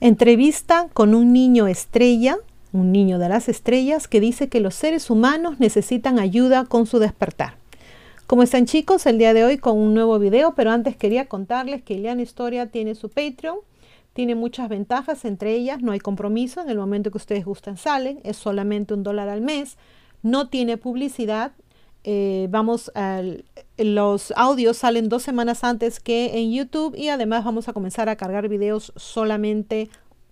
Entrevista con un niño estrella, un niño de las estrellas, que dice que los seres humanos necesitan ayuda con su despertar. Como están chicos, el día de hoy con un nuevo video, pero antes quería contarles que Ileana Historia tiene su Patreon, tiene muchas ventajas, entre ellas no hay compromiso, en el momento que ustedes gustan salen, es solamente un dólar al mes, no tiene publicidad, eh, vamos, los audios salen dos semanas antes que en YouTube y además vamos a comenzar a cargar videos solamente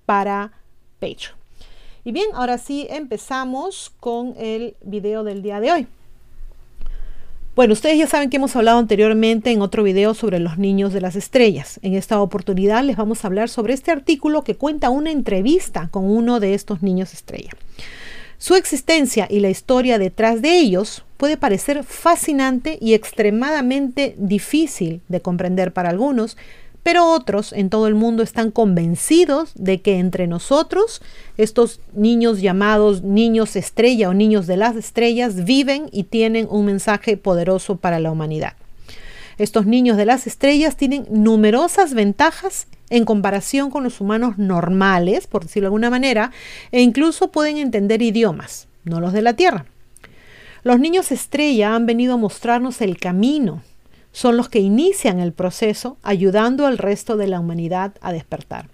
para Patreon. Y bien, ahora sí empezamos con el video del día de hoy. Bueno, ustedes ya saben que hemos hablado anteriormente en otro video sobre los niños de las estrellas. En esta oportunidad les vamos a hablar sobre este artículo que cuenta una entrevista con uno de estos niños estrella. Su existencia y la historia detrás de ellos puede parecer fascinante y extremadamente difícil de comprender para algunos, pero otros en todo el mundo están convencidos de que entre nosotros, estos niños llamados niños estrella o niños de las estrellas, viven y tienen un mensaje poderoso para la humanidad. Estos niños de las estrellas tienen numerosas ventajas en comparación con los humanos normales, por decirlo de alguna manera, e incluso pueden entender idiomas, no los de la Tierra. Los niños estrella han venido a mostrarnos el camino, son los que inician el proceso ayudando al resto de la humanidad a despertar.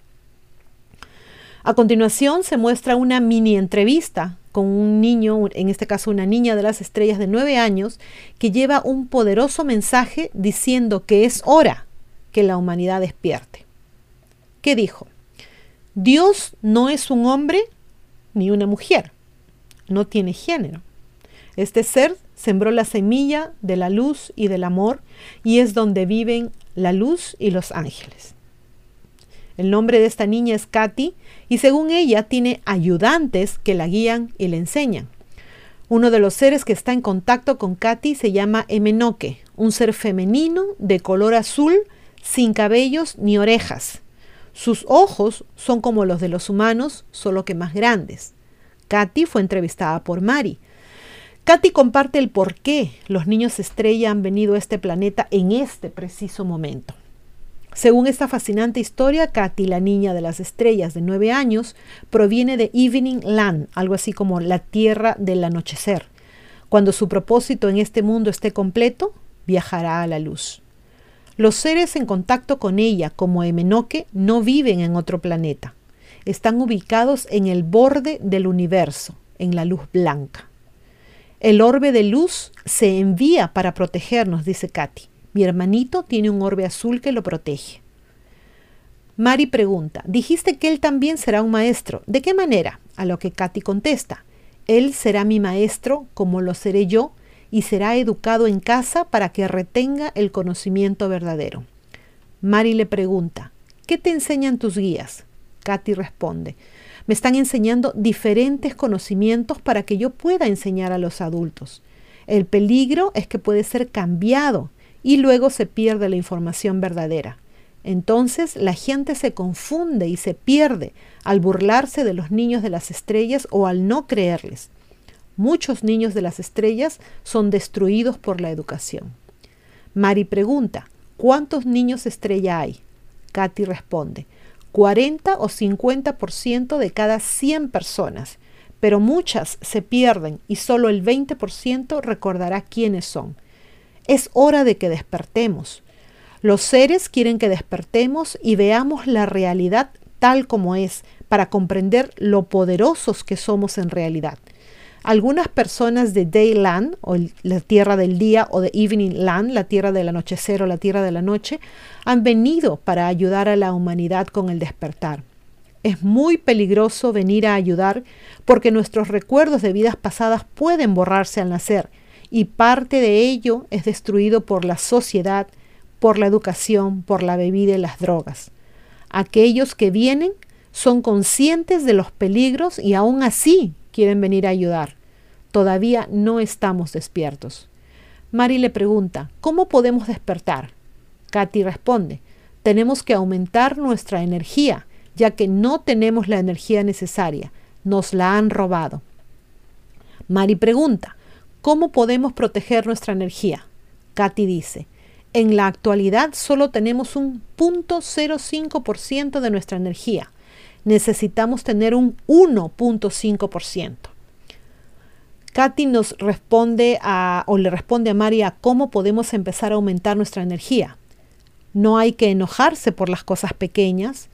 A continuación se muestra una mini entrevista con un niño, en este caso una niña de las estrellas de nueve años, que lleva un poderoso mensaje diciendo que es hora que la humanidad despierte. ¿Qué dijo? Dios no es un hombre ni una mujer, no tiene género. Este ser sembró la semilla de la luz y del amor y es donde viven la luz y los ángeles. El nombre de esta niña es Katy y según ella tiene ayudantes que la guían y le enseñan. Uno de los seres que está en contacto con Katy se llama Emenoque, un ser femenino de color azul, sin cabellos ni orejas. Sus ojos son como los de los humanos, solo que más grandes. Katy fue entrevistada por Mari. Katy comparte el por qué los niños estrella han venido a este planeta en este preciso momento. Según esta fascinante historia, Katy, la niña de las estrellas de nueve años, proviene de Evening Land, algo así como la tierra del anochecer. Cuando su propósito en este mundo esté completo, viajará a la luz. Los seres en contacto con ella, como Emenoque, no viven en otro planeta. Están ubicados en el borde del universo, en la luz blanca. El orbe de luz se envía para protegernos, dice Katy. Mi hermanito tiene un orbe azul que lo protege. Mari pregunta, dijiste que él también será un maestro. ¿De qué manera? A lo que Katy contesta, él será mi maestro como lo seré yo y será educado en casa para que retenga el conocimiento verdadero. Mari le pregunta, ¿qué te enseñan tus guías? Katy responde, me están enseñando diferentes conocimientos para que yo pueda enseñar a los adultos. El peligro es que puede ser cambiado y luego se pierde la información verdadera. Entonces la gente se confunde y se pierde al burlarse de los niños de las estrellas o al no creerles. Muchos niños de las estrellas son destruidos por la educación. Mari pregunta, ¿cuántos niños estrella hay? Katy responde, 40 o 50% de cada 100 personas, pero muchas se pierden y solo el 20% recordará quiénes son. Es hora de que despertemos. Los seres quieren que despertemos y veamos la realidad tal como es para comprender lo poderosos que somos en realidad. Algunas personas de Dayland, o la tierra del día, o de Evening Land, la tierra del anochecer o la tierra de la noche, han venido para ayudar a la humanidad con el despertar. Es muy peligroso venir a ayudar porque nuestros recuerdos de vidas pasadas pueden borrarse al nacer y parte de ello es destruido por la sociedad, por la educación, por la bebida y las drogas. Aquellos que vienen son conscientes de los peligros y aún así quieren venir a ayudar. Todavía no estamos despiertos. Mari le pregunta, ¿cómo podemos despertar? Katy responde, tenemos que aumentar nuestra energía, ya que no tenemos la energía necesaria, nos la han robado. Mari pregunta, ¿cómo podemos proteger nuestra energía? Katy dice, en la actualidad solo tenemos un 0.05% de nuestra energía. Necesitamos tener un 1.5%. Katy nos responde a, o le responde a María cómo podemos empezar a aumentar nuestra energía. No hay que enojarse por las cosas pequeñas,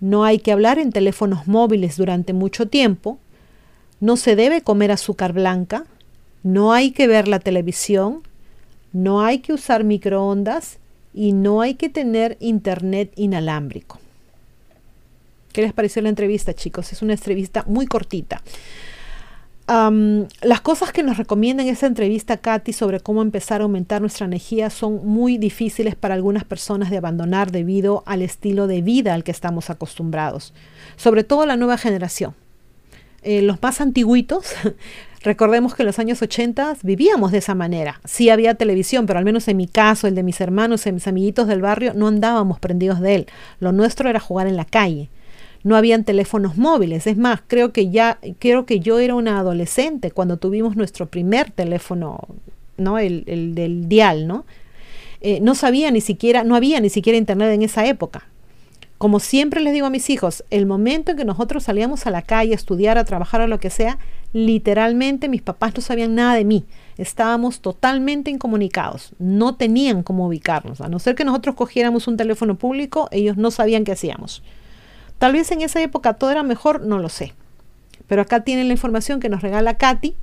no hay que hablar en teléfonos móviles durante mucho tiempo, no se debe comer azúcar blanca, no hay que ver la televisión, no hay que usar microondas y no hay que tener internet inalámbrico. ¿Qué les pareció la entrevista, chicos? Es una entrevista muy cortita las cosas que nos recomienda en esa entrevista Katy sobre cómo empezar a aumentar nuestra energía son muy difíciles para algunas personas de abandonar debido al estilo de vida al que estamos acostumbrados, sobre todo la nueva generación. Eh, los más antiguitos, recordemos que en los años 80 vivíamos de esa manera. Sí había televisión, pero al menos en mi caso, el de mis hermanos, en mis amiguitos del barrio, no andábamos prendidos de él. Lo nuestro era jugar en la calle no habían teléfonos móviles. Es más, creo que ya, creo que yo era una adolescente cuando tuvimos nuestro primer teléfono, ¿no? El, del dial, ¿no? Eh, no sabía ni siquiera, no había ni siquiera internet en esa época. Como siempre les digo a mis hijos, el momento en que nosotros salíamos a la calle a estudiar, a trabajar o lo que sea, literalmente mis papás no sabían nada de mí. Estábamos totalmente incomunicados. No tenían cómo ubicarnos. A no ser que nosotros cogiéramos un teléfono público, ellos no sabían qué hacíamos. Tal vez en esa época todo era mejor, no lo sé. Pero acá tienen la información que nos regala Katy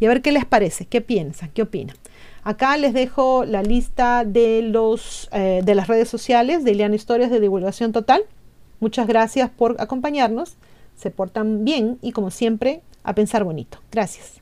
y a ver qué les parece, qué piensan, qué opinan. Acá les dejo la lista de, los, eh, de las redes sociales de Ileana Historias de Divulgación Total. Muchas gracias por acompañarnos. Se portan bien y como siempre, a pensar bonito. Gracias.